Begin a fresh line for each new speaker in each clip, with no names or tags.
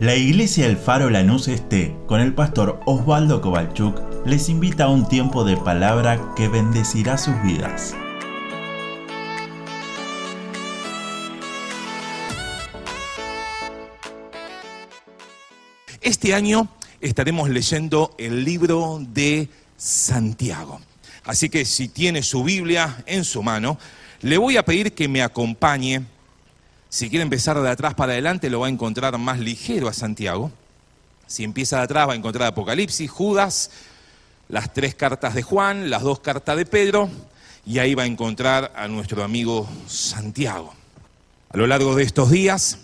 La iglesia El Faro Lanús Este, con el pastor Osvaldo Kovalchuk, les invita a un tiempo de palabra que bendecirá sus vidas.
Este año estaremos leyendo el libro de Santiago. Así que si tiene su Biblia en su mano, le voy a pedir que me acompañe si quiere empezar de atrás para adelante, lo va a encontrar más ligero a Santiago. Si empieza de atrás, va a encontrar Apocalipsis, Judas, las tres cartas de Juan, las dos cartas de Pedro, y ahí va a encontrar a nuestro amigo Santiago. A lo largo de estos días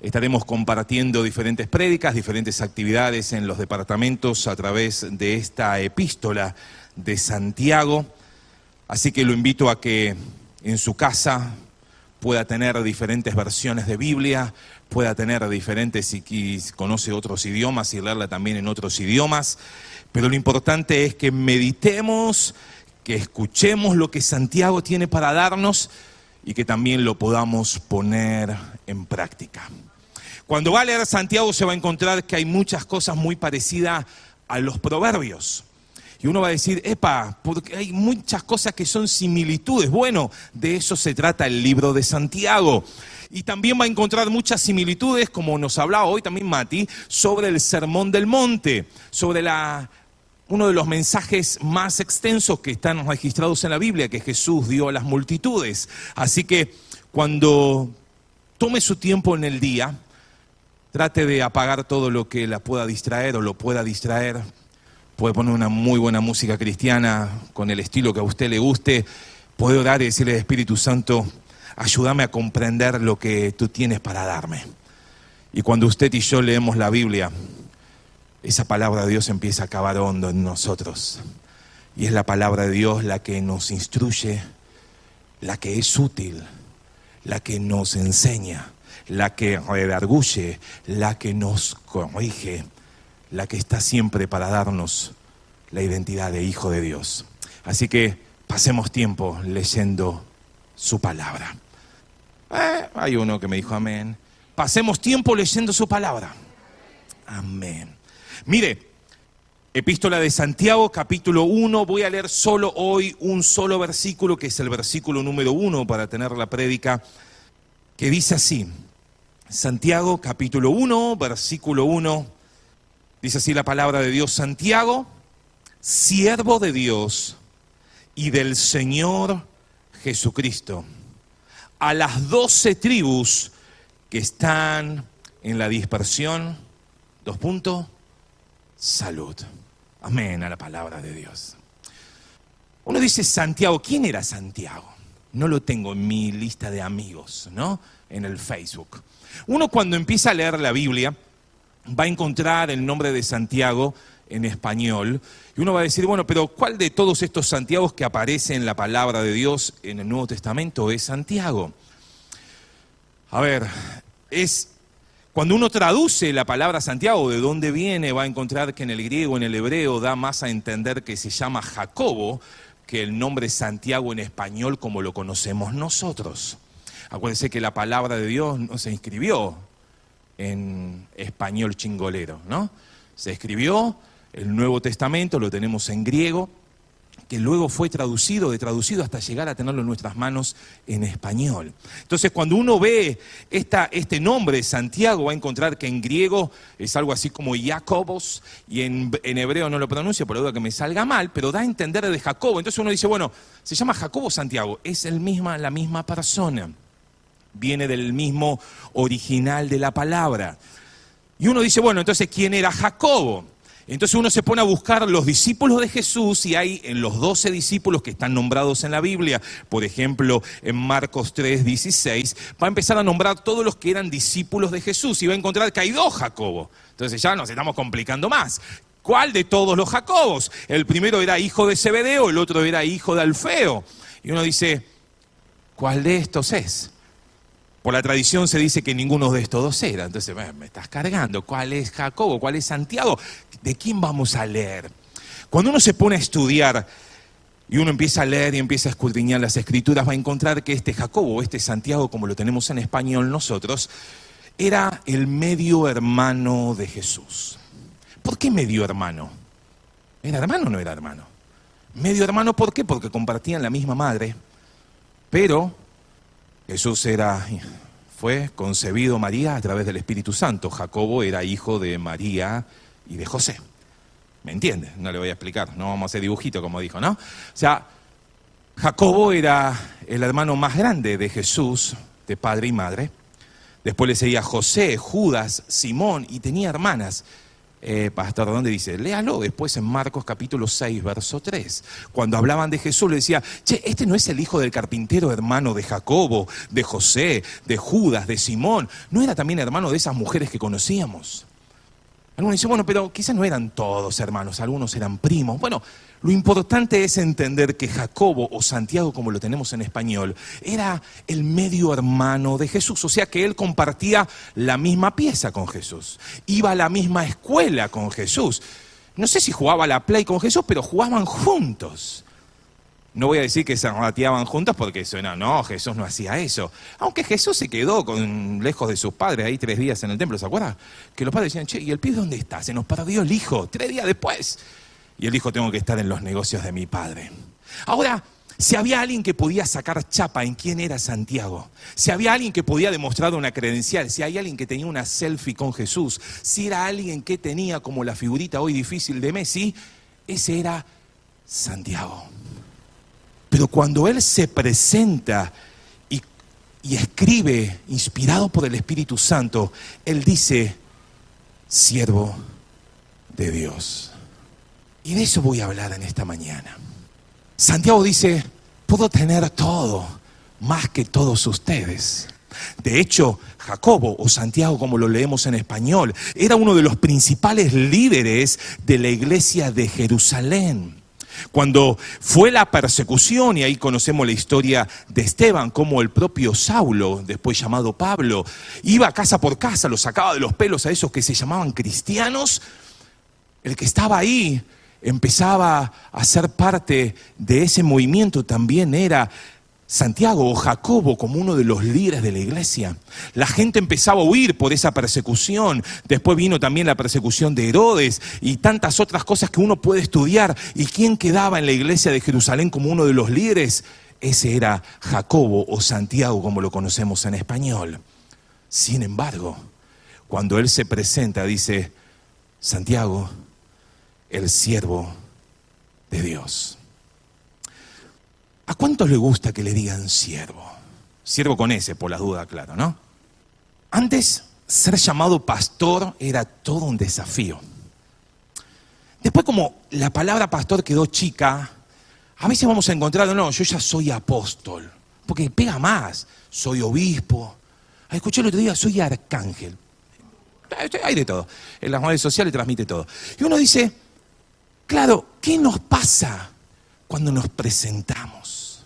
estaremos compartiendo diferentes prédicas, diferentes actividades en los departamentos a través de esta epístola de Santiago. Así que lo invito a que en su casa pueda tener diferentes versiones de Biblia, pueda tener diferentes, si conoce otros idiomas y leerla también en otros idiomas. Pero lo importante es que meditemos, que escuchemos lo que Santiago tiene para darnos y que también lo podamos poner en práctica. Cuando va a leer Santiago se va a encontrar que hay muchas cosas muy parecidas a los proverbios. Y uno va a decir, epa, porque hay muchas cosas que son similitudes. Bueno, de eso se trata el libro de Santiago. Y también va a encontrar muchas similitudes, como nos hablaba hoy también Mati, sobre el Sermón del Monte, sobre la, uno de los mensajes más extensos que están registrados en la Biblia, que Jesús dio a las multitudes. Así que cuando tome su tiempo en el día, trate de apagar todo lo que la pueda distraer o lo pueda distraer puede poner una muy buena música cristiana con el estilo que a usted le guste, puede orar y decirle, Espíritu Santo, ayúdame a comprender lo que tú tienes para darme. Y cuando usted y yo leemos la Biblia, esa palabra de Dios empieza a acabar hondo en nosotros. Y es la palabra de Dios la que nos instruye, la que es útil, la que nos enseña, la que redarguye, la que nos corrige, la que está siempre para darnos la identidad de hijo de Dios. Así que pasemos tiempo leyendo su palabra. Eh, hay uno que me dijo amén. Pasemos tiempo leyendo su palabra. Amén. Mire, epístola de Santiago, capítulo 1. Voy a leer solo hoy un solo versículo, que es el versículo número 1 para tener la prédica, que dice así. Santiago, capítulo 1, versículo 1. Dice así la palabra de Dios, Santiago, siervo de Dios y del Señor Jesucristo, a las doce tribus que están en la dispersión, dos puntos, salud. Amén a la palabra de Dios. Uno dice Santiago, ¿quién era Santiago? No lo tengo en mi lista de amigos, ¿no? En el Facebook. Uno cuando empieza a leer la Biblia, va a encontrar el nombre de Santiago en español. Y uno va a decir, bueno, pero ¿cuál de todos estos Santiagos que aparece en la palabra de Dios en el Nuevo Testamento es Santiago? A ver, es cuando uno traduce la palabra Santiago, de dónde viene, va a encontrar que en el griego, en el hebreo, da más a entender que se llama Jacobo que el nombre Santiago en español como lo conocemos nosotros. Acuérdense que la palabra de Dios no se inscribió en español chingolero, ¿no? Se escribió el Nuevo Testamento, lo tenemos en griego, que luego fue traducido, de traducido hasta llegar a tenerlo en nuestras manos en español. Entonces, cuando uno ve esta, este nombre, Santiago, va a encontrar que en griego es algo así como Jacobos, y en, hebreo no lo pronuncio por la duda que me salga mal, pero da a entender de Jacobo. Entonces uno dice, bueno, se llama Jacobo Santiago, es el misma, la misma persona viene del mismo original de la palabra. Y uno dice, bueno, entonces, ¿quién era Jacobo? Entonces uno se pone a buscar los discípulos de Jesús y hay en los doce discípulos que están nombrados en la Biblia, por ejemplo en Marcos 3, 16, va a empezar a nombrar todos los que eran discípulos de Jesús y va a encontrar que hay dos Jacobo. Entonces ya nos estamos complicando más. ¿Cuál de todos los Jacobos? El primero era hijo de Zebedeo, el otro era hijo de Alfeo. Y uno dice, ¿cuál de estos es? Por la tradición se dice que ninguno de estos dos era. Entonces, me estás cargando. ¿Cuál es Jacobo? ¿Cuál es Santiago? ¿De quién vamos a leer? Cuando uno se pone a estudiar y uno empieza a leer y empieza a escudriñar las escrituras, va a encontrar que este Jacobo, este Santiago, como lo tenemos en español nosotros, era el medio hermano de Jesús. ¿Por qué medio hermano? ¿Era hermano o no era hermano? Medio hermano, ¿por qué? Porque compartían la misma madre, pero Jesús era, fue concebido María a través del Espíritu Santo. Jacobo era hijo de María y de José. ¿Me entiende? No le voy a explicar, no vamos a hacer dibujito como dijo, ¿no? O sea, Jacobo era el hermano más grande de Jesús, de padre y madre. Después le seguía José, Judas, Simón y tenía hermanas. Eh, pastor, ¿dónde dice? Léalo después en Marcos capítulo 6, verso 3. Cuando hablaban de Jesús le decía, che, este no es el hijo del carpintero hermano de Jacobo, de José, de Judas, de Simón. ¿No era también hermano de esas mujeres que conocíamos? Algunos dicen, bueno, pero quizás no eran todos hermanos, algunos eran primos. Bueno, lo importante es entender que Jacobo o Santiago, como lo tenemos en español, era el medio hermano de Jesús, o sea que él compartía la misma pieza con Jesús, iba a la misma escuela con Jesús. No sé si jugaba a la play con Jesús, pero jugaban juntos. No voy a decir que se rateaban juntos porque eso no, Jesús no hacía eso. Aunque Jesús se quedó con, lejos de sus padres ahí tres días en el templo, ¿se acuerda? Que los padres decían, che, ¿y el pibe dónde está? Se nos perdió el hijo, tres días después. Y él dijo, tengo que estar en los negocios de mi padre. Ahora, si había alguien que podía sacar chapa en quién era Santiago, si había alguien que podía demostrar una credencial, si hay alguien que tenía una selfie con Jesús, si era alguien que tenía como la figurita hoy difícil de Messi, ese era Santiago. Pero cuando él se presenta y, y escribe, inspirado por el Espíritu Santo, él dice, siervo de Dios. Y de eso voy a hablar en esta mañana. Santiago dice, puedo tener todo, más que todos ustedes. De hecho, Jacobo o Santiago, como lo leemos en español, era uno de los principales líderes de la iglesia de Jerusalén. Cuando fue la persecución, y ahí conocemos la historia de Esteban, como el propio Saulo, después llamado Pablo, iba casa por casa, lo sacaba de los pelos a esos que se llamaban cristianos, el que estaba ahí empezaba a ser parte de ese movimiento también era Santiago o Jacobo como uno de los líderes de la iglesia. La gente empezaba a huir por esa persecución. Después vino también la persecución de Herodes y tantas otras cosas que uno puede estudiar. ¿Y quién quedaba en la iglesia de Jerusalén como uno de los líderes? Ese era Jacobo o Santiago como lo conocemos en español. Sin embargo, cuando él se presenta dice, Santiago, el siervo de Dios. ¿A cuántos le gusta que le digan siervo? Siervo con ese, por las dudas, claro, ¿no? Antes, ser llamado pastor era todo un desafío. Después, como la palabra pastor quedó chica, a veces vamos a encontrar, no, yo ya soy apóstol, porque pega más, soy obispo. Escuché el otro día, soy arcángel. Hay de todo. En las redes sociales transmite todo. Y uno dice, Claro, ¿qué nos pasa cuando nos presentamos?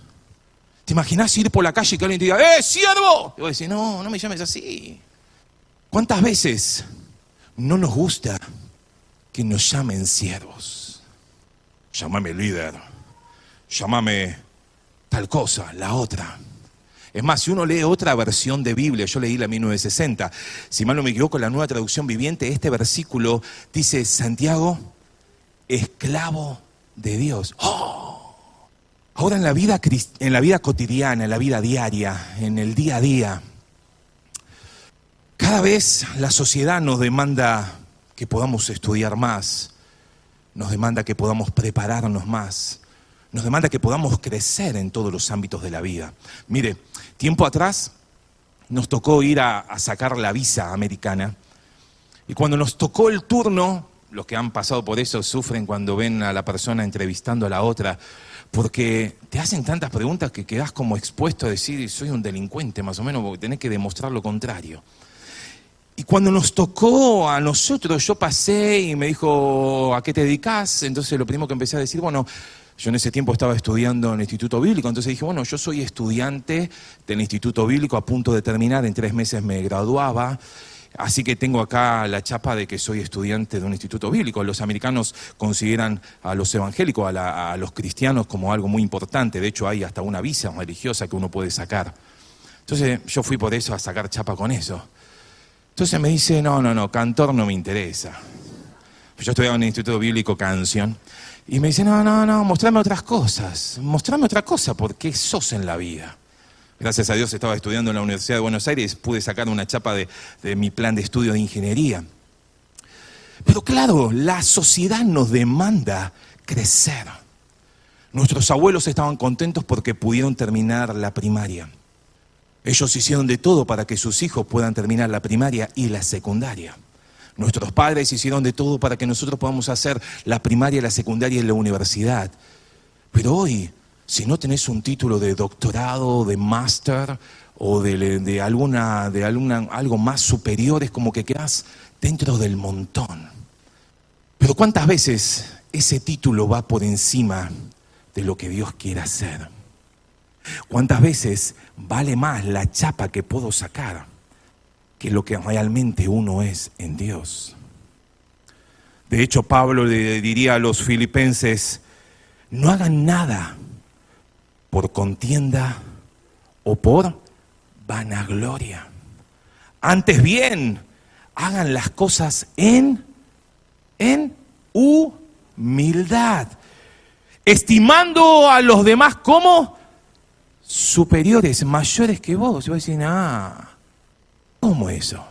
¿Te imaginas ir por la calle y que alguien te diga, ¡eh, siervo! Y vos decís, no, no me llames así. ¿Cuántas veces no nos gusta que nos llamen siervos? Llámame líder, llámame tal cosa, la otra. Es más, si uno lee otra versión de Biblia, yo leí la 1960, si mal no me equivoco, la nueva traducción viviente, este versículo dice, Santiago, esclavo de Dios. ¡Oh! Ahora en la, vida, en la vida cotidiana, en la vida diaria, en el día a día, cada vez la sociedad nos demanda que podamos estudiar más, nos demanda que podamos prepararnos más, nos demanda que podamos crecer en todos los ámbitos de la vida. Mire, tiempo atrás nos tocó ir a, a sacar la visa americana y cuando nos tocó el turno, los que han pasado por eso sufren cuando ven a la persona entrevistando a la otra, porque te hacen tantas preguntas que quedas como expuesto a decir, soy un delincuente, más o menos, porque tenés que demostrar lo contrario. Y cuando nos tocó a nosotros, yo pasé y me dijo, ¿a qué te dedicas? Entonces lo primero que empecé a decir, bueno, yo en ese tiempo estaba estudiando en el Instituto Bíblico, entonces dije, bueno, yo soy estudiante del Instituto Bíblico, a punto de terminar, en tres meses me graduaba. Así que tengo acá la chapa de que soy estudiante de un instituto bíblico. Los americanos consideran a los evangélicos, a, los cristianos como algo muy importante. De hecho, hay hasta una visa religiosa que uno puede sacar. Entonces yo fui por eso a sacar chapa con eso. Entonces me dice, no, no, no, cantor no me interesa. Yo estudiaba en el Instituto Bíblico Canción. Y me dice, no, no, no, mostrame otras cosas. Mostrame otra cosa, porque sos en la vida. Gracias a Dios estaba estudiando en la Universidad de Buenos Aires, pude sacar una chapa de, de mi plan de estudio de ingeniería. Pero claro, la sociedad nos demanda crecer. Nuestros abuelos estaban contentos porque pudieron terminar la primaria. Ellos hicieron de todo para que sus hijos puedan terminar la primaria y la secundaria. Nuestros padres hicieron de todo para que nosotros podamos hacer la primaria, la secundaria y la universidad. Pero hoy, si no tenés un título de doctorado, de máster o de, alguna, de alguna, algo más superior, es como que quedas dentro del montón. Pero ¿cuántas veces ese título va por encima de lo que Dios quiere hacer? ¿Cuántas veces vale más la chapa que puedo sacar que lo que realmente uno es en Dios? De hecho, Pablo le diría a los filipenses, no hagan nada por contienda o por vanagloria. Antes bien, hagan las cosas en, en humildad, estimando a los demás como superiores, mayores que vos. Y vos decís, ah, ¿cómo eso?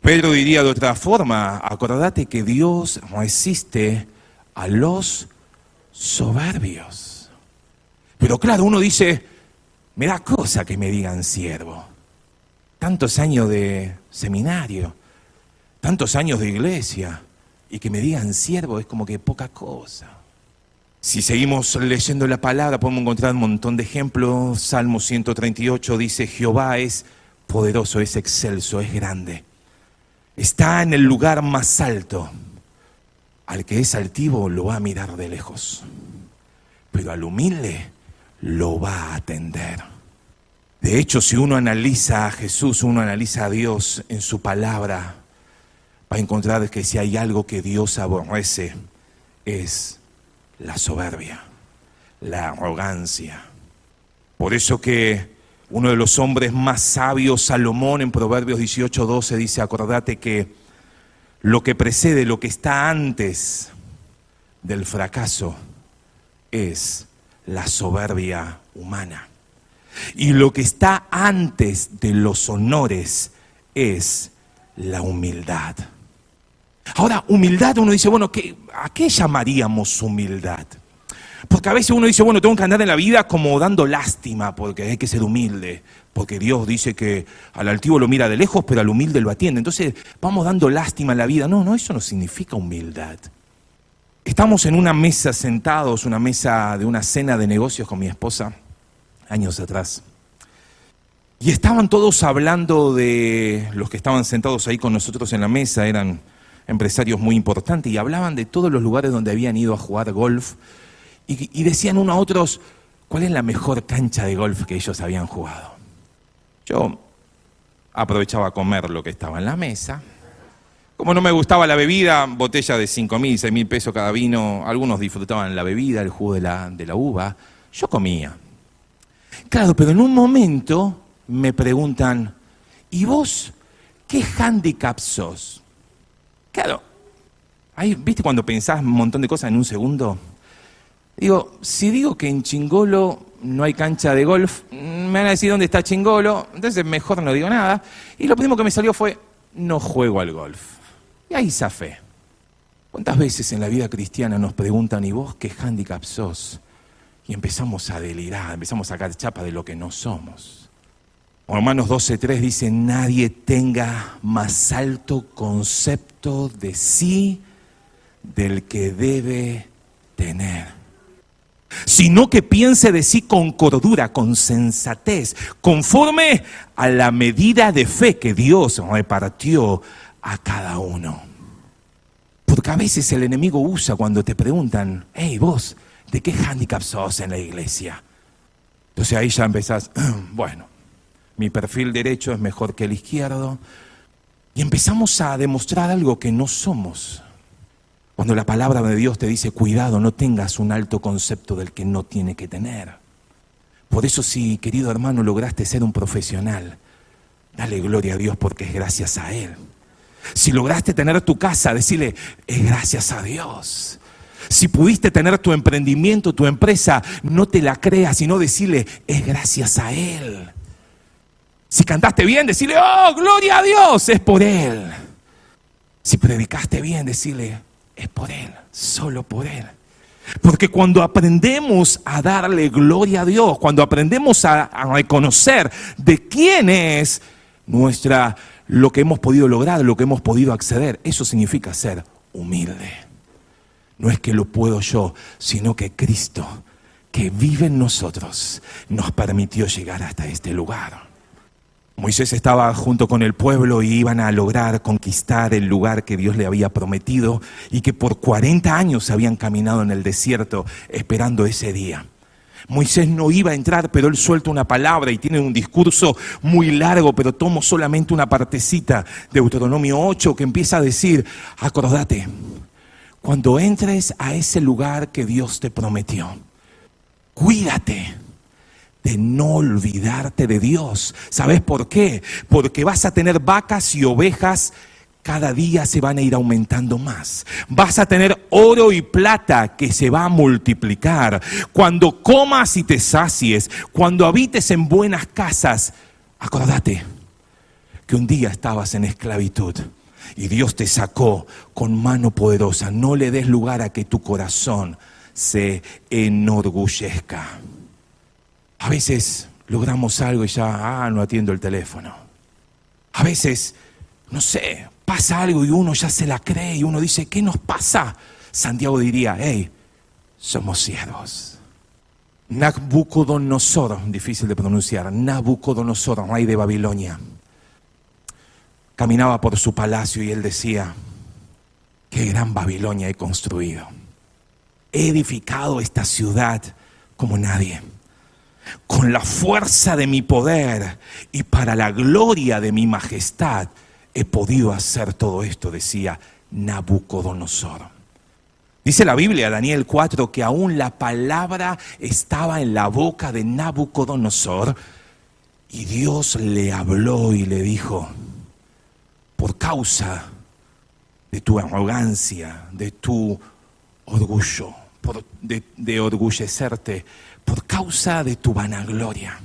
Pedro diría de otra forma, acordate que Dios resiste a los soberbios. Pero claro, uno dice, me da cosa que me digan siervo. Tantos años de seminario, tantos años de iglesia, y que me digan siervo es como que poca cosa. Si seguimos leyendo la palabra, podemos encontrar un montón de ejemplos. Salmo 138 dice, Jehová es poderoso, es excelso, es grande. Está en el lugar más alto. Al que es altivo lo va a mirar de lejos, pero al humilde lo va a atender. De hecho, si uno analiza a Jesús, uno analiza a Dios en su palabra, va a encontrar que si hay algo que Dios aborrece, es la soberbia, la arrogancia. Por eso que uno de los hombres más sabios, Salomón, en Proverbios 18, 12, dice, acordate que lo que precede, lo que está antes del fracaso, es la soberbia humana. Y lo que está antes de los honores es la humildad. Ahora, humildad, uno dice, bueno, ¿a qué llamaríamos humildad? Porque a veces uno dice, bueno, tengo que andar en la vida como dando lástima, porque hay que ser humilde, porque Dios dice que al altivo lo mira de lejos, pero al humilde lo atiende. Entonces, vamos dando lástima en la vida. No, no, eso no significa humildad. Estamos en una mesa sentados, una mesa de una cena de negocios con mi esposa, años atrás. Y estaban todos hablando de los que estaban sentados ahí con nosotros en la mesa, eran empresarios muy importantes, y hablaban de todos los lugares donde habían ido a jugar golf, y, decían uno a otros, ¿cuál es la mejor cancha de golf que ellos habían jugado? Yo aprovechaba a comer lo que estaba en la mesa. Como no me gustaba la bebida, botella de 5 mil, 6 mil pesos cada vino, algunos disfrutaban la bebida, el jugo de la, de la uva, yo comía. Claro, pero en un momento me preguntan, ¿y vos qué handicap sos? Claro, ahí, ¿viste cuando pensás un montón de cosas en un segundo? Digo, si digo que en Chingolo no hay cancha de golf, me van a decir dónde está Chingolo, entonces mejor no digo nada. Y lo primero que me salió fue, no juego al golf. Y ahí zafé. ¿Cuántas veces en la vida cristiana nos preguntan, ¿y vos qué handicap sos? Y empezamos a delirar, empezamos a sacar chapa de lo que no somos. Romanos 12.3 dice, nadie tenga más alto concepto de sí del que debe tener, sino que piense de sí con cordura, con sensatez, conforme a la medida de fe que Dios repartió a cada uno. Porque a veces el enemigo usa cuando te preguntan, hey vos, ¿de qué handicap sos en la iglesia? Entonces ahí ya empezás, bueno, mi perfil derecho es mejor que el izquierdo. Y empezamos a demostrar algo que no somos. Cuando la palabra de Dios te dice, cuidado, no tengas un alto concepto del que no tiene que tener. Por eso si, querido hermano, lograste ser un profesional, dale gloria a Dios porque es gracias a Él. Si lograste tener tu casa, decirle, es gracias a Dios. Si pudiste tener tu emprendimiento, tu empresa, no te la creas, sino decirle, es gracias a Él. Si cantaste bien, decirle, oh, gloria a Dios, es por Él. Si predicaste bien, decirle, es por Él, solo por Él. Porque cuando aprendemos a darle gloria a Dios, cuando aprendemos a, a, reconocer de quién es nuestra, lo que hemos podido lograr, lo que hemos podido acceder, eso significa ser humilde. No es que lo puedo yo, sino que Cristo, que vive en nosotros, nos permitió llegar hasta este lugar. Moisés estaba junto con el pueblo y iban a lograr conquistar el lugar que Dios le había prometido y que por 40 años habían caminado en el desierto esperando ese día. Moisés no iba a entrar, pero él suelta una palabra y tiene un discurso muy largo, pero tomo solamente una partecita de Deuteronomio 8 que empieza a decir, acordate, cuando entres a ese lugar que Dios te prometió, cuídate de no olvidarte de Dios. ¿Sabes por qué? Porque vas a tener vacas y ovejas cada día se van a ir aumentando más. Vas a tener oro y plata que se va a multiplicar. Cuando comas y te sacies, cuando habites en buenas casas, acordate que un día estabas en esclavitud y Dios te sacó con mano poderosa. No le des lugar a que tu corazón se enorgullezca. A veces logramos algo y ya, ah, no atiendo el teléfono. A veces, no sé, pasa algo y uno ya se la cree y uno dice, ¿qué nos pasa? Santiago diría, hey, somos siervos. Nabucodonosor, difícil de pronunciar, Nabucodonosor, rey de Babilonia, caminaba por su palacio y él decía, qué gran Babilonia he construido. He edificado esta ciudad como nadie con la fuerza de mi poder y para la gloria de mi majestad he podido hacer todo esto, decía Nabucodonosor. Dice la Biblia, Daniel 4, que aún la palabra estaba en la boca de Nabucodonosor y Dios le habló y le dijo, por causa de tu arrogancia, de tu orgullo, de, de orgullecerte, por causa de tu vanagloria.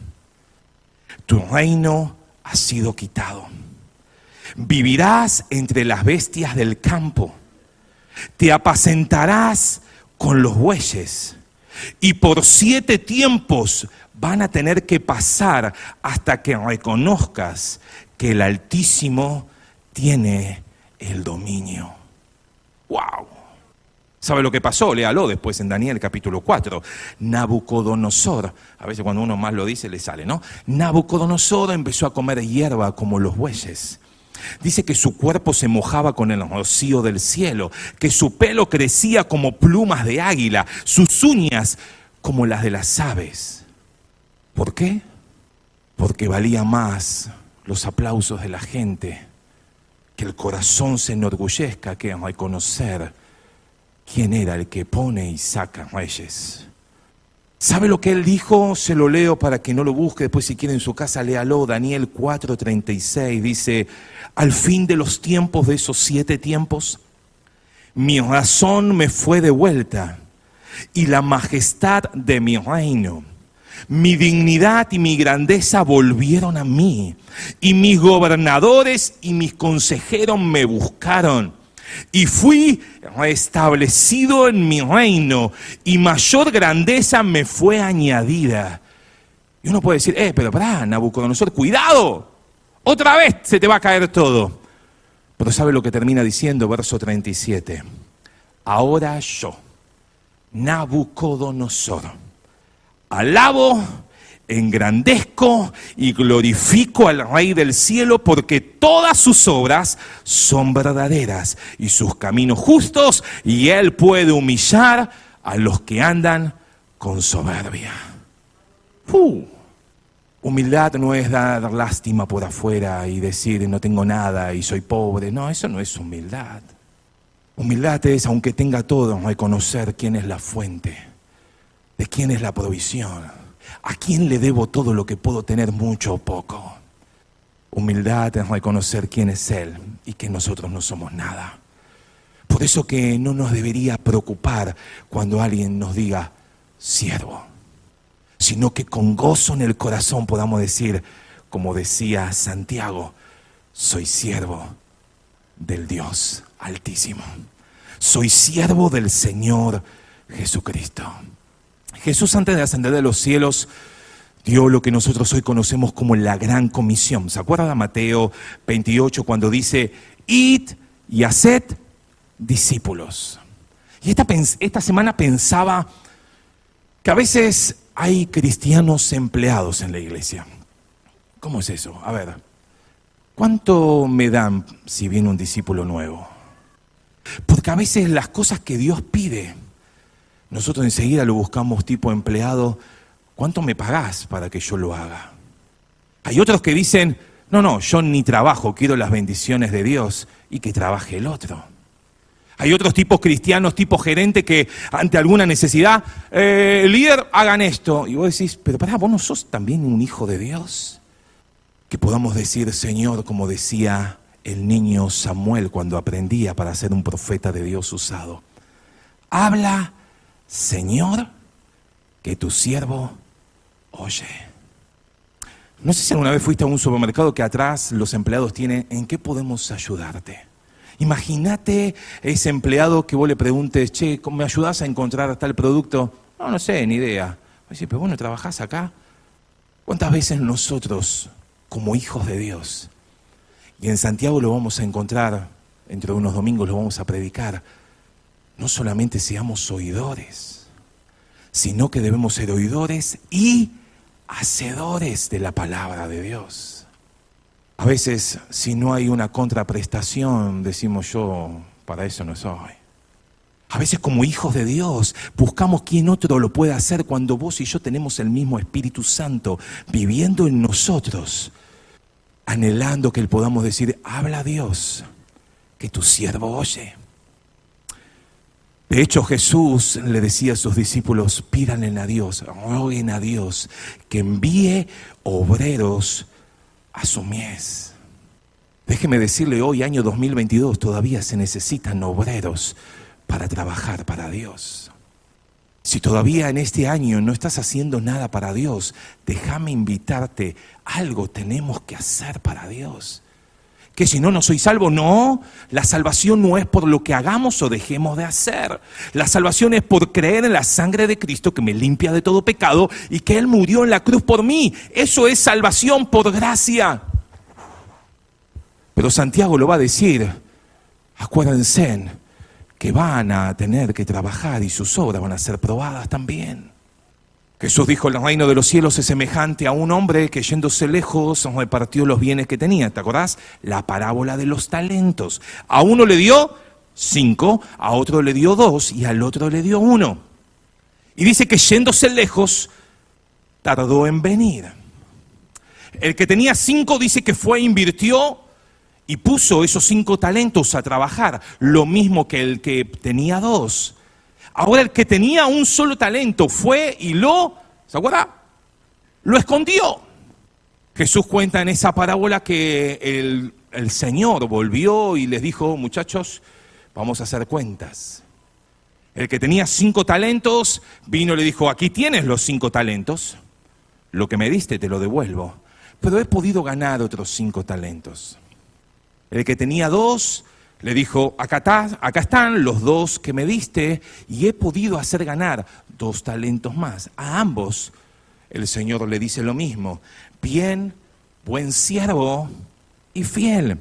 Tu reino ha sido quitado. Vivirás entre las bestias del campo. Te apacentarás con los bueyes. Y por siete tiempos van a tener que pasar hasta que reconozcas que el Altísimo tiene el dominio. ¡Wow! ¿Sabe lo que pasó? Léalo después en Daniel capítulo 4. Nabucodonosor, a veces cuando uno más lo dice le sale, ¿no? Nabucodonosor empezó a comer hierba como los bueyes. Dice que su cuerpo se mojaba con el rocío del cielo, que su pelo crecía como plumas de águila, sus uñas como las de las aves. ¿Por qué? Porque valía más los aplausos de la gente que el corazón se enorgullezca que reconocer quién era el que pone y saca reyes. ¿Sabe lo que él dijo? Se lo leo para que no lo busque. Después, si quiere en su casa, léalo. Daniel 4:36 dice: Al fin de los tiempos, de esos siete tiempos, mi razón me fue devuelta y la majestad de mi reino. Mi dignidad y mi grandeza volvieron a mí, y mis gobernadores y mis consejeros me buscaron y fui restablecido en mi reino y mayor grandeza me fue añadida. Y uno puede decir, eh, pero pará, Nabucodonosor, cuidado, otra vez se te va a caer todo. Pero ¿sabe lo que termina diciendo verso 37? Ahora yo, Nabucodonosor, alabo engrandezco y glorifico al Rey del cielo porque todas sus obras son verdaderas y sus caminos justos y Él puede humillar a los que andan con soberbia. Humildad no es dar lástima por afuera y decir no tengo nada y soy pobre. No, eso no es humildad. Humildad es, aunque tenga todo, reconocer quién es la fuente, de quién es la provisión ¿A quién le debo todo lo que puedo tener mucho o poco? Humildad es reconocer quién es Él y que nosotros no somos nada. Por eso que no nos debería preocupar cuando alguien nos diga siervo, sino que con gozo en el corazón podamos decir, como decía Santiago, soy siervo del Dios Altísimo. Soy siervo del Señor Jesucristo. Jesús antes de ascender de los cielos dio lo que nosotros hoy conocemos como la gran comisión. ¿Se acuerda de Mateo 28 cuando dice, id y haced discípulos? Y esta, esta semana pensaba que a veces hay cristianos empleados en la iglesia. ¿Cómo es eso? A ver, ¿cuánto me dan si viene un discípulo nuevo? Porque a veces las cosas que Dios pide, nosotros enseguida lo buscamos tipo empleado, ¿cuánto me pagás para que yo lo haga? Hay otros que dicen, no, no, yo ni trabajo, quiero las bendiciones de Dios y que trabaje el otro. Hay otros tipos cristianos, tipo gerente, que ante alguna necesidad, eh, líder, hagan esto. Y vos decís, pero pará, vos no sos también un hijo de Dios. Que podamos decir, Señor, como decía el niño Samuel cuando aprendía para ser un profeta de Dios usado. Habla, Señor, que tu siervo oye. No sé si alguna vez fuiste a un supermercado que atrás los empleados tienen, ¿en qué podemos ayudarte? Imagínate ese empleado que vos le preguntes, che, ¿me ayudás a encontrar tal producto? No, no sé, ni idea. Oye, pero bueno, ¿trabajás acá? ¿Cuántas veces nosotros, como hijos de Dios, y en Santiago lo vamos a encontrar, entre unos domingos lo vamos a predicar, no solamente seamos oidores, sino que debemos ser oidores y hacedores de la palabra de Dios. A veces, si no hay una contraprestación, decimos yo, para eso no soy. A veces como hijos de Dios buscamos quién otro lo puede hacer cuando vos y yo tenemos el mismo Espíritu Santo viviendo en nosotros anhelando que podamos decir, habla Dios, que tu siervo oye. De hecho, Jesús le decía a sus discípulos, pídanle a Dios, roguen a Dios que envíe obreros a. Déjeme decirle, hoy, año 2022, todavía se necesitan obreros para trabajar para Dios. Si todavía en este año no estás haciendo nada para Dios, déjame invitarte. Algo tenemos que hacer para Dios. Que si no, no soy salvo. No, la salvación no es por lo que hagamos o dejemos de hacer. La salvación es por creer en la sangre de Cristo que me limpia de todo pecado y que Él murió en la cruz por mí. Eso es salvación por gracia. Pero Santiago lo va a decir. Acuérdense que van a tener que trabajar y sus obras van a ser probadas también. Jesús dijo, el reino de los cielos es semejante a un hombre que yéndose lejos repartió los bienes que tenía. ¿Te acordás? La parábola de los talentos. A uno le dio cinco, a otro le dio dos y al otro le dio uno. Y dice que yéndose lejos, tardó en venir. El que tenía cinco dice que fue, invirtió y puso esos cinco talentos a trabajar, lo mismo que el que tenía dos. Ahora el que tenía un solo talento fue y lo, ¿se acuerda? Lo escondió. Jesús cuenta en esa parábola que el, el Señor volvió y les dijo, muchachos, vamos a hacer cuentas. El que tenía cinco talentos vino y le dijo, aquí tienes los cinco talentos, lo que me diste te lo devuelvo, pero he podido ganar otros cinco talentos. El que tenía dos le dijo, acá, acá están los dos que me diste y he podido hacer ganar dos talentos más. A ambos el Señor le dice lo mismo. Bien, buen siervo y fiel.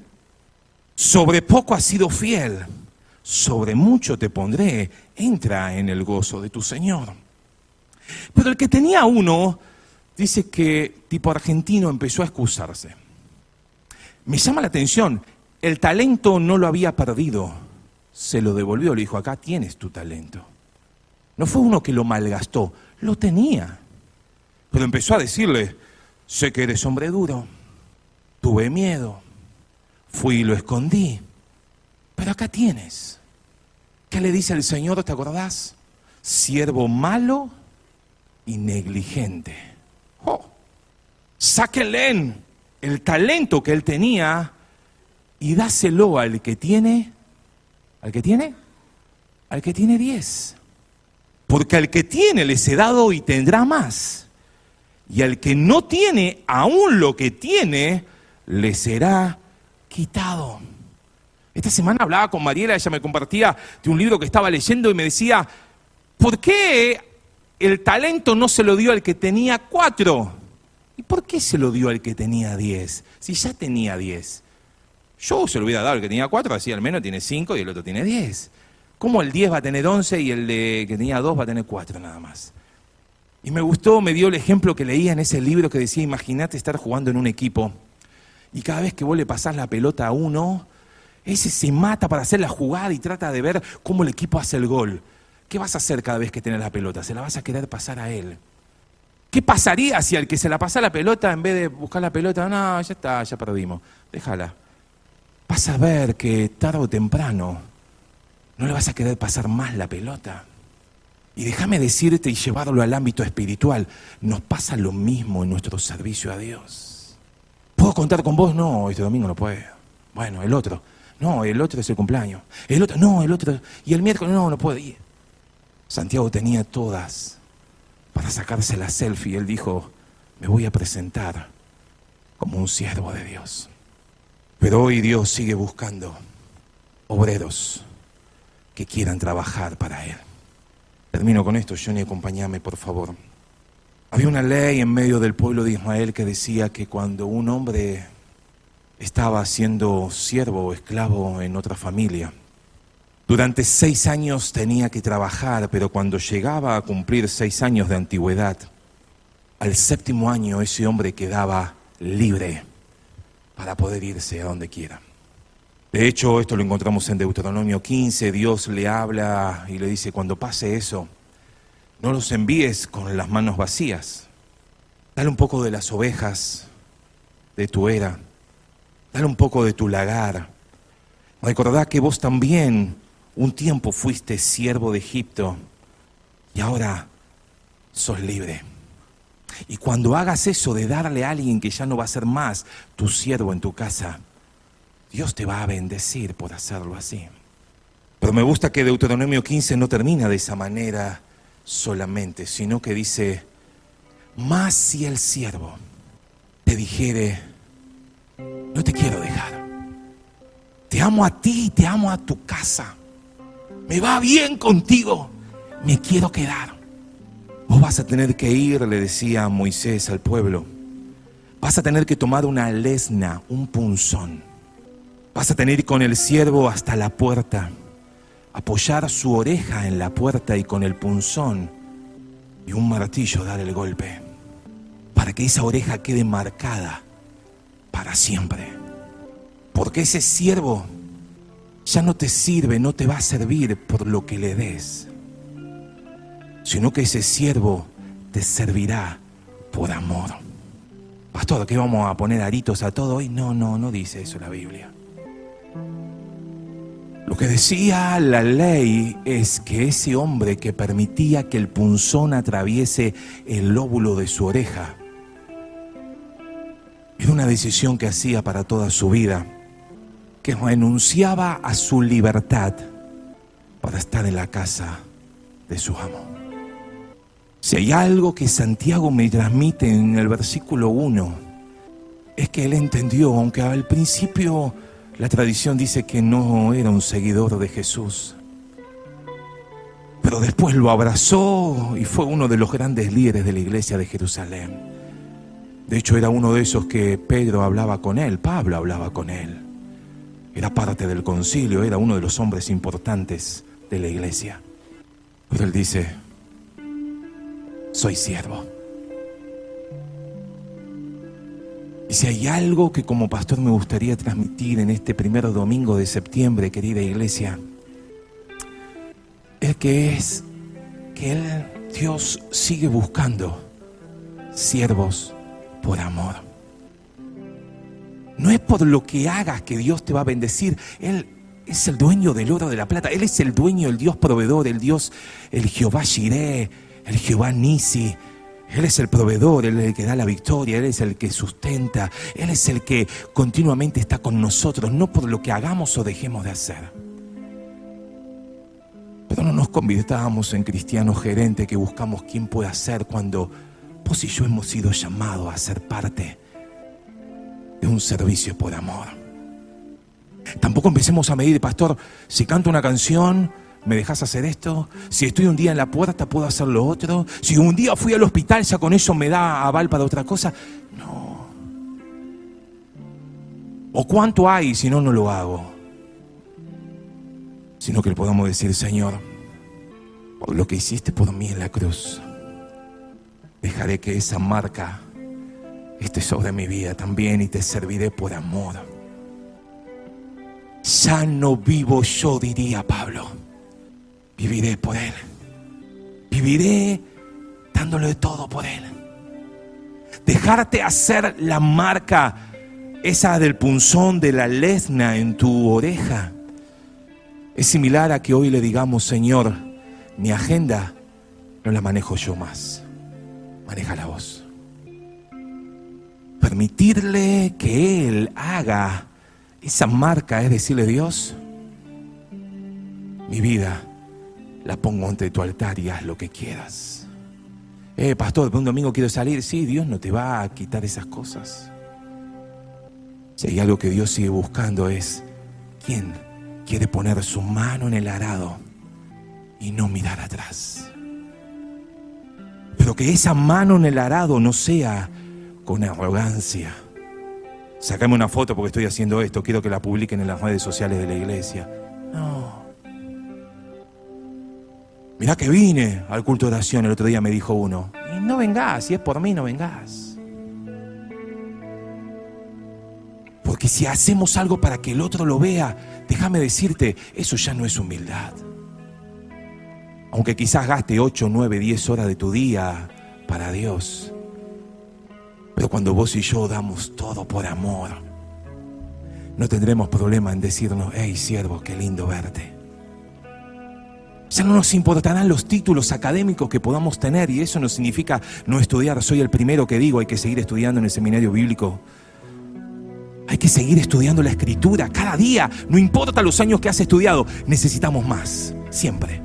Sobre poco has sido fiel, sobre mucho te pondré. Entra en el gozo de tu Señor. Pero el que tenía uno, dice que tipo argentino empezó a excusarse. Me llama la atención, el talento no lo había perdido, se lo devolvió, le dijo, acá tienes tu talento. No fue uno que lo malgastó, lo tenía. Pero empezó a decirle, sé que eres hombre duro, tuve miedo, fui y lo escondí, pero acá tienes. ¿Qué le dice el Señor, te acordás? Siervo malo y negligente. Oh, sáquenle el talento que él tenía y dáselo al que tiene, ¿al que tiene? Al que tiene diez. Porque al que tiene les he dado y tendrá más. Y al que no tiene, aún lo que tiene, le será quitado. Esta semana hablaba con Mariela, ella me compartía de un libro que estaba leyendo y me decía, ¿por qué el talento no se lo dio al que tenía cuatro? ¿Y por qué se lo dio al que tenía diez? Si ya tenía diez. Yo se lo hubiera dado al que tenía cuatro, así al menos tiene cinco y el otro tiene diez. ¿Cómo el diez va a tener once y el de que tenía dos va a tener cuatro nada más? Y me gustó, me dio el ejemplo que leía en ese libro que decía, imagínate estar jugando en un equipo y cada vez que vos le pasás la pelota a uno, ese se mata para hacer la jugada y trata de ver cómo el equipo hace el gol. ¿Qué vas a hacer cada vez que tenés la pelota? Se la vas a querer pasar a él. ¿Qué pasaría si al que se la pasa la pelota, en vez de buscar la pelota, no, ya está, ya perdimos, déjala? Vas a ver que tarde o temprano no le vas a querer pasar más la pelota. Y déjame decirte y llevarlo al ámbito espiritual, nos pasa lo mismo en nuestro servicio a Dios. ¿Puedo contar con vos? No, este domingo no puedo. Bueno, el otro. No, el otro es el cumpleaños. El otro, no, el otro. Y el miércoles, no, no puedo ir. Santiago tenía todas para sacarse la selfie. Él dijo, me voy a presentar como un siervo de Dios. Pero hoy Dios sigue buscando obreros que quieran trabajar para Él. Termino con esto, Johnny, acompáñame, por favor. Había una ley en medio del pueblo de Israel que decía que cuando un hombre estaba siendo siervo o esclavo en otra familia, durante seis años tenía que trabajar, pero cuando llegaba a cumplir seis años de antigüedad, al séptimo año ese hombre quedaba libre para poder irse a donde quiera. De hecho, esto lo encontramos en Deuteronomio 15, Dios le habla y le dice, cuando pase eso, no los envíes con las manos vacías. Dale un poco de las ovejas de tu era, dale un poco de tu lagar. Recordad que vos también un tiempo fuiste siervo de Egipto y ahora sos libre. Y cuando hagas eso de darle a alguien que ya no va a ser más tu siervo en tu casa, Dios te va a bendecir por hacerlo así. Pero me gusta que Deuteronomio 15 no termina de esa manera solamente, sino que dice, más si el siervo te dijere, no te quiero dejar, te amo a ti, te amo a tu casa, me va bien contigo, me quiero quedar. Vos vas a tener que ir, le decía Moisés al pueblo, vas a tener que tomar una lesna, un punzón. Vas a tener con el siervo hasta la puerta, apoyar su oreja en la puerta y con el punzón y un martillo dar el golpe, para que esa oreja quede marcada para siempre. Porque ese siervo ya no te sirve, no te va a servir por lo que le des, sino que ese siervo te servirá por amor. Pastor, ¿qué vamos a poner aritos a todo hoy? No, no, no dice eso la Biblia. Lo que decía la ley es que ese hombre que permitía que el punzón atraviese el lóbulo de su oreja, era una decisión que hacía para toda su vida, que renunciaba a su libertad para estar en la casa de su amo. Si hay algo que Santiago me transmite en el versículo 1, es que él entendió, aunque al principio la tradición dice que no era un seguidor de Jesús, pero después lo abrazó y fue uno de los grandes líderes de la iglesia de Jerusalén. De hecho, era uno de esos que Pedro hablaba con él, Pablo hablaba con él. Era parte del concilio, era uno de los hombres importantes de la iglesia. Pero él dice, soy siervo. Y si hay algo que como pastor me gustaría transmitir en este primer domingo de septiembre, querida iglesia, es que es que Dios, sigue buscando siervos por amor. No es por lo que hagas que Dios te va a bendecir. Él es el dueño del oro de la plata. Él es el dueño, el Dios proveedor, el Dios, el Jehová Jireh, el Jehová Nisi, Él es el proveedor, Él es el que da la victoria, Él es el que sustenta, Él es el que continuamente está con nosotros, no por lo que hagamos o dejemos de hacer. Pero no nos convirtamos en cristianos gerentes que buscamos quién puede hacer cuando vos y yo hemos sido llamados a ser parte de un servicio por amor. Tampoco empecemos a medir, pastor, si canto una canción, ¿me dejas hacer esto? Si estoy un día en la puerta, ¿puedo hacer lo otro? Si un día fui al hospital, ya con eso me da aval para otra cosa. No. ¿O cuánto hay si no, no lo hago? Sino que le podamos decir, Señor, por lo que hiciste por mí en la cruz, dejaré que esa marca esté sobre mi vida también y te serviré por amor. Ya no vivo yo, diría Pablo. Viviré por Él. Viviré dándole todo por Él. Dejarte hacer la marca esa del punzón de la lesna en tu oreja. Es similar a que hoy le digamos, Señor, mi agenda no la manejo yo más. Maneja la voz. Permitirle que Él haga esa marca, es decirle, Dios, mi vida la pongo ante tu altar y haz lo que quieras. Eh, pastor, un domingo quiero salir. Sí, Dios no te va a quitar esas cosas. Si hay algo que Dios sigue buscando es quién quiere poner su mano en el arado y no mirar atrás. Pero que esa mano en el arado no sea con arrogancia. Sácame una foto porque estoy haciendo esto, quiero que la publiquen en las redes sociales de la iglesia. No. Mirá que vine al culto de oración, el otro día me dijo uno. Y no vengas, si es por mí, no vengas. Porque si hacemos algo para que el otro lo vea, déjame decirte, eso ya no es humildad. Aunque quizás gaste 8, 9, 10 horas de tu día para Dios. Pero cuando vos y yo damos todo por amor, no tendremos problema en decirnos, hey siervo, qué lindo verte. Ya no nos importarán los títulos académicos que podamos tener y eso no significa no estudiar. Soy el primero que digo, hay que seguir estudiando en el seminario bíblico. Hay que seguir estudiando la escritura cada día, no importa los años que has estudiado, necesitamos más, siempre.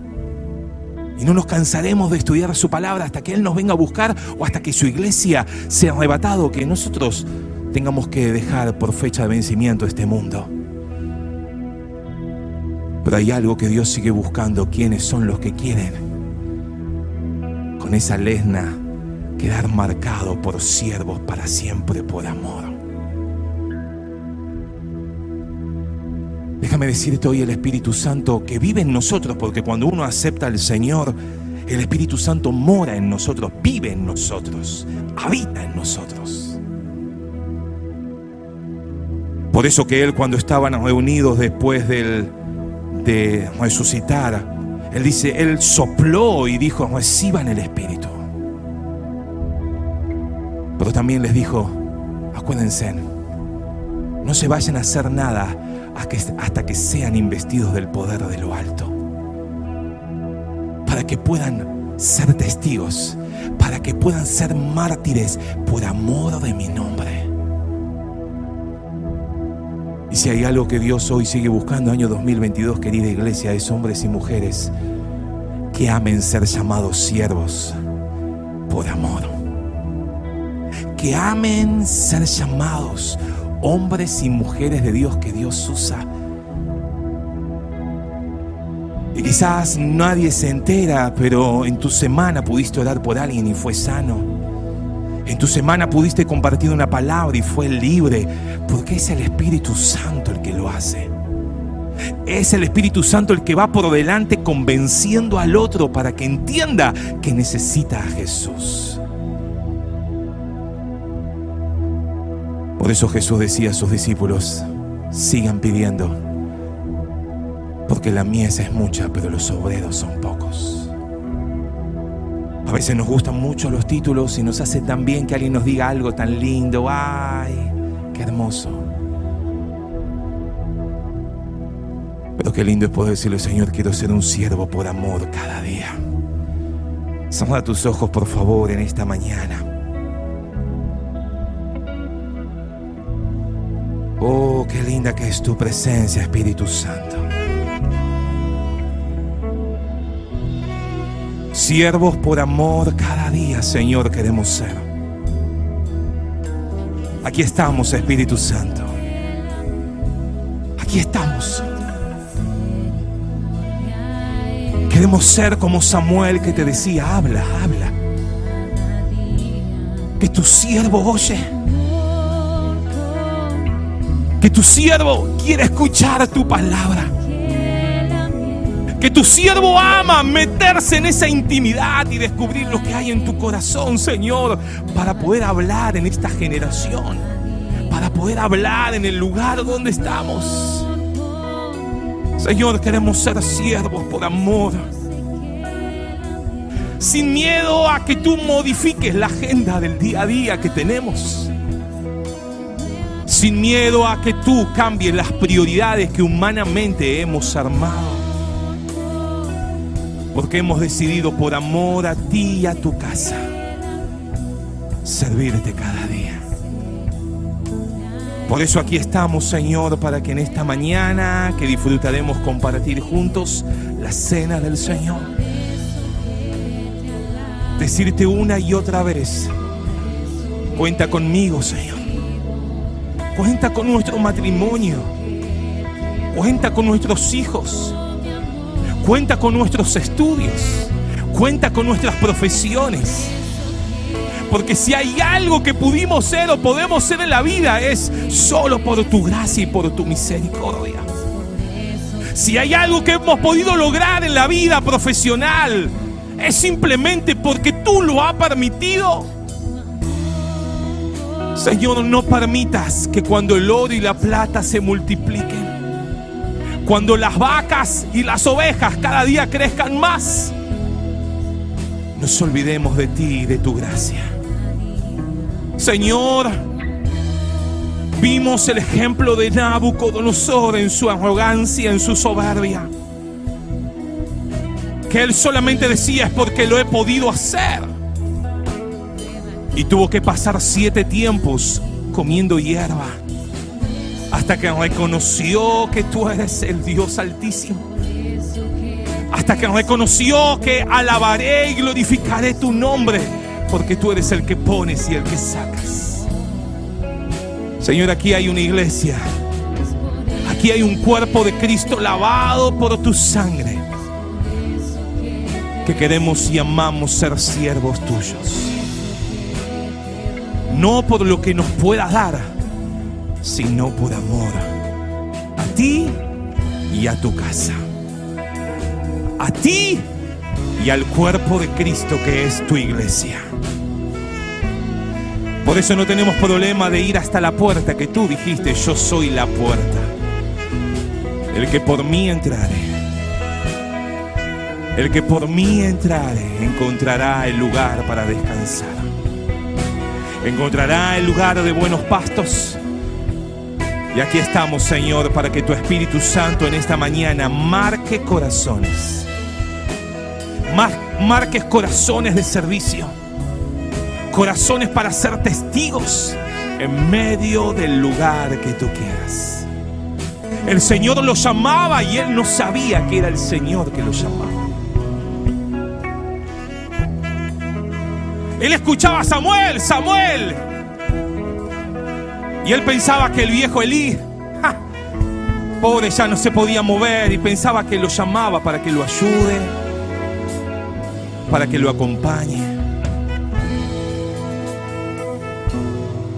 Y no nos cansaremos de estudiar su palabra hasta que Él nos venga a buscar o hasta que su iglesia sea arrebatado, que nosotros tengamos que dejar por fecha de vencimiento este mundo. Hay algo que Dios sigue buscando, quiénes son los que quieren con esa lesna quedar marcado por siervos para siempre por amor. Déjame decirte hoy el Espíritu Santo que vive en nosotros, porque cuando uno acepta al Señor, el Espíritu Santo mora en nosotros, vive en nosotros, habita en nosotros. Por eso que Él cuando estaban reunidos después del, de resucitar, Él dice, Él sopló y dijo, reciban el Espíritu. Pero también les dijo, acuérdense, no se vayan a hacer nada hasta que sean investidos del poder de lo alto. Para que puedan ser testigos, para que puedan ser mártires por amor de mi nombre. Si hay algo que Dios hoy sigue buscando, año 2022, querida iglesia, es hombres y mujeres que amen ser llamados siervos por amor. Que amen ser llamados hombres y mujeres de Dios que Dios usa. Y quizás nadie se entera, pero en tu semana pudiste orar por alguien y fue sano. En tu semana pudiste compartir una palabra y fue libre, porque es el Espíritu Santo el que lo hace. Es el Espíritu Santo el que va por delante convenciendo al otro para que entienda que necesita a Jesús. Por eso Jesús decía a sus discípulos, sigan pidiendo, porque la mies es mucha, pero los obreros son pocos. A veces nos gustan mucho los títulos y nos hace tan bien que alguien nos diga algo tan lindo, ay, qué hermoso. Pero qué lindo es poder decirle, Señor, quiero ser un siervo por amor cada día. Cierra tus ojos, por favor, en esta mañana. Oh, qué linda que es tu presencia, Espíritu Santo. Siervos por amor cada día, Señor, queremos ser. Aquí estamos, Espíritu Santo. Aquí estamos. Queremos ser como Samuel que te decía, habla, habla. Que tu siervo oye. Que tu siervo quiere escuchar tu palabra. Que tu siervo ama meterse en esa intimidad y descubrir lo que hay en tu corazón, Señor, para poder hablar en esta generación, para poder hablar en el lugar donde estamos. Señor, queremos ser siervos por amor. Sin miedo a que tú modifiques la agenda del día a día que tenemos. Sin miedo a que tú cambies las prioridades que humanamente hemos armado. Porque hemos decidido por amor a ti y a tu casa servirte cada día. Por eso aquí estamos, Señor, para que en esta mañana que disfrutaremos compartir juntos la cena del Señor. Decirte una y otra vez, cuenta conmigo, Señor. Cuenta con nuestro matrimonio. Cuenta con nuestros hijos. Cuenta con nuestros estudios. Cuenta con nuestras profesiones. Porque si hay algo que pudimos ser o podemos ser en la vida es solo por tu gracia y por tu misericordia. Si hay algo que hemos podido lograr en la vida profesional es simplemente porque tú lo has permitido. Señor, no permitas que cuando el oro y la plata se multipliquen, cuando las vacas y las ovejas cada día crezcan más, nos olvidemos de ti y de tu gracia. Señor, vimos el ejemplo de Nabucodonosor en su arrogancia, en su soberbia. Que él solamente decía es porque lo he podido hacer. Y tuvo que pasar siete tiempos comiendo hierba hasta que reconoció que tú eres el Dios altísimo. Hasta que reconoció que alabaré y glorificaré tu nombre porque tú eres el que pones y el que sacas. Señor, aquí hay una iglesia. Aquí hay un cuerpo de Cristo lavado por tu sangre. Que queremos y amamos ser siervos tuyos. No por lo que nos puedas dar, sino por amor a ti y a tu casa. A ti y al cuerpo de Cristo que es tu iglesia. Por eso no tenemos problema de ir hasta la puerta que tú dijiste, yo soy la puerta. El que por mí entrare, el que por mí entrare, encontrará el lugar para descansar. Encontrará el lugar de buenos pastos. Y aquí estamos, Señor, para que tu Espíritu Santo en esta mañana marque corazones. Marques corazones de servicio corazones para ser testigos en medio del lugar que tú quieras. El Señor lo llamaba y él no sabía que era el Señor que lo llamaba. Él escuchaba a Samuel, Samuel. Y él pensaba que el viejo Elí, pobre, ya no se podía mover y pensaba que lo llamaba para que lo ayude, para que lo acompañe.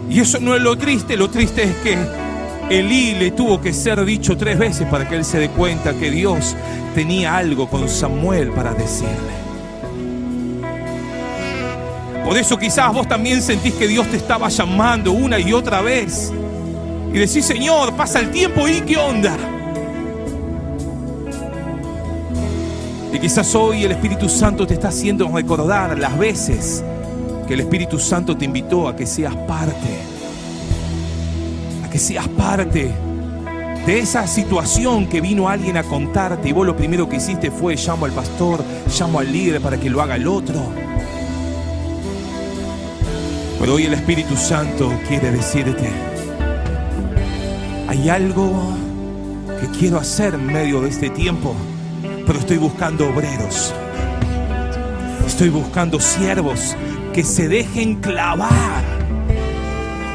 Y eso no es lo triste, lo triste es que Elí le tuvo que ser dicho tres veces para que él se dé cuenta que Dios tenía algo con Samuel para decirle. Por eso quizás vos también sentís que Dios te estaba llamando una y otra vez. Y decís, Señor, pasa el tiempo y qué onda. Y quizás hoy el Espíritu Santo te está haciendo recordar las veces que el Espíritu Santo te invitó a que seas parte, a que seas parte de esa situación que vino alguien a contarte y vos lo primero que hiciste fue llamo al pastor, llamo al líder para que lo haga el otro. Pero hoy el Espíritu Santo quiere decirte, hay algo que quiero hacer en medio de este tiempo, pero estoy buscando obreros, estoy buscando siervos que se dejen clavar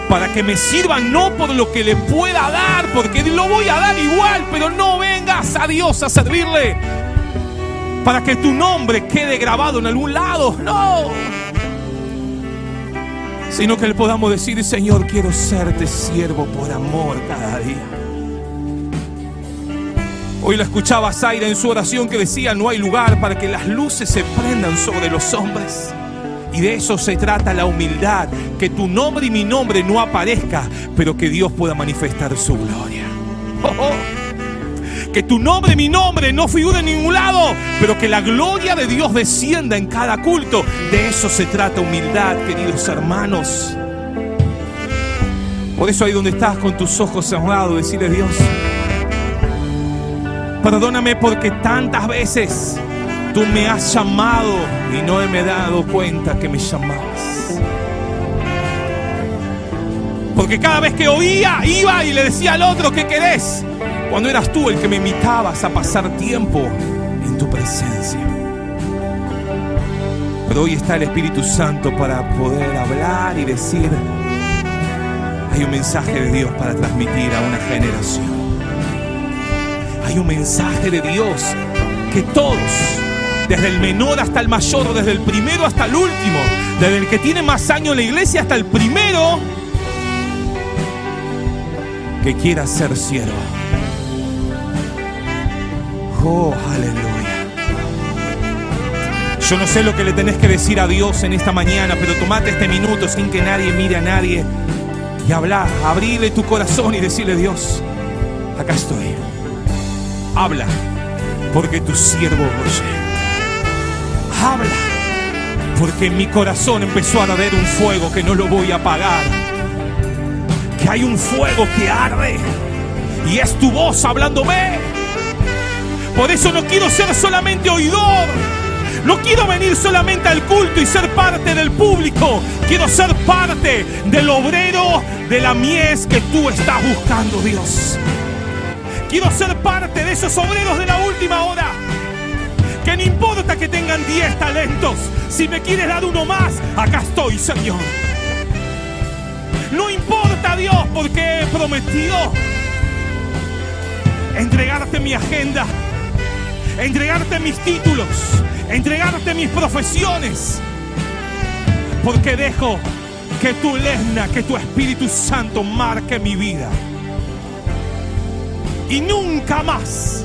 para que me sirvan no por lo que le pueda dar, porque lo voy a dar igual, pero no vengas a Dios a servirle para que tu nombre quede grabado en algún lado, no. Sino que le podamos decir, Señor, quiero serte siervo por amor cada día. Hoy la escuchaba Zaira en su oración que decía, no hay lugar para que las luces se prendan sobre los hombres. Y de eso se trata la humildad, que tu nombre y mi nombre no aparezca, pero que Dios pueda manifestar su gloria. Oh, oh. Que tu nombre mi nombre no figure en ningún lado, pero que la gloria de Dios descienda en cada culto. De eso se trata humildad, queridos hermanos. Por eso ahí donde estás con tus ojos cerrados, decirle Dios, perdóname porque tantas veces Tú me has llamado y no me he dado cuenta que me llamabas. Porque cada vez que oía, iba y le decía al otro, ¿qué querés? Cuando eras tú el que me invitabas a pasar tiempo en tu presencia. Pero hoy está el Espíritu Santo para poder hablar y decir, hay un mensaje de Dios para transmitir a una generación. Hay un mensaje de Dios que todos desde el menor hasta el mayor, desde el primero hasta el último, desde el que tiene más años en la iglesia hasta el primero que quiera ser siervo. Oh, aleluya. Yo no sé lo que le tenés que decir a Dios en esta mañana, pero tomate este minuto sin que nadie mire a nadie y habla, abrirle tu corazón y decirle, Dios, acá estoy. Habla, porque tu siervo oye habla. Porque en mi corazón empezó a arder un fuego que no lo voy a apagar. Que hay un fuego que arde. Y es tu voz hablándome. Por eso no quiero ser solamente oidor. No quiero venir solamente al culto y ser parte del público. Quiero ser parte del obrero de la mies que tú estás buscando, Dios. Quiero ser parte de esos obreros de la última hora que no importa que tengan 10 talentos, si me quieres dar uno más, acá estoy, Señor. No importa Dios porque he prometido entregarte mi agenda, entregarte mis títulos, entregarte mis profesiones, porque dejo que tu lesna, que tu Espíritu Santo marque mi vida. Y nunca más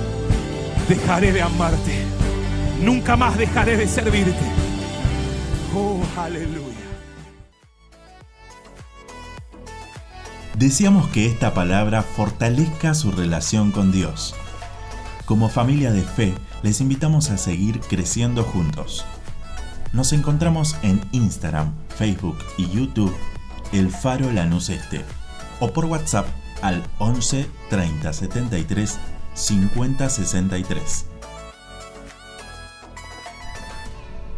dejaré de amarte nunca más dejaré de servirte. Oh, aleluya.
Deseamos que esta palabra fortalezca su relación con Dios. Como familia de fe, les invitamos a seguir creciendo juntos. Nos encontramos en Instagram, Facebook y YouTube, El Faro Lanús Este, o por WhatsApp al 11 30 73 50 63.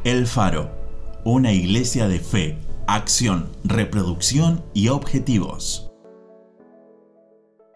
El Faro, una iglesia de fe, acción, reproducción y objetivos.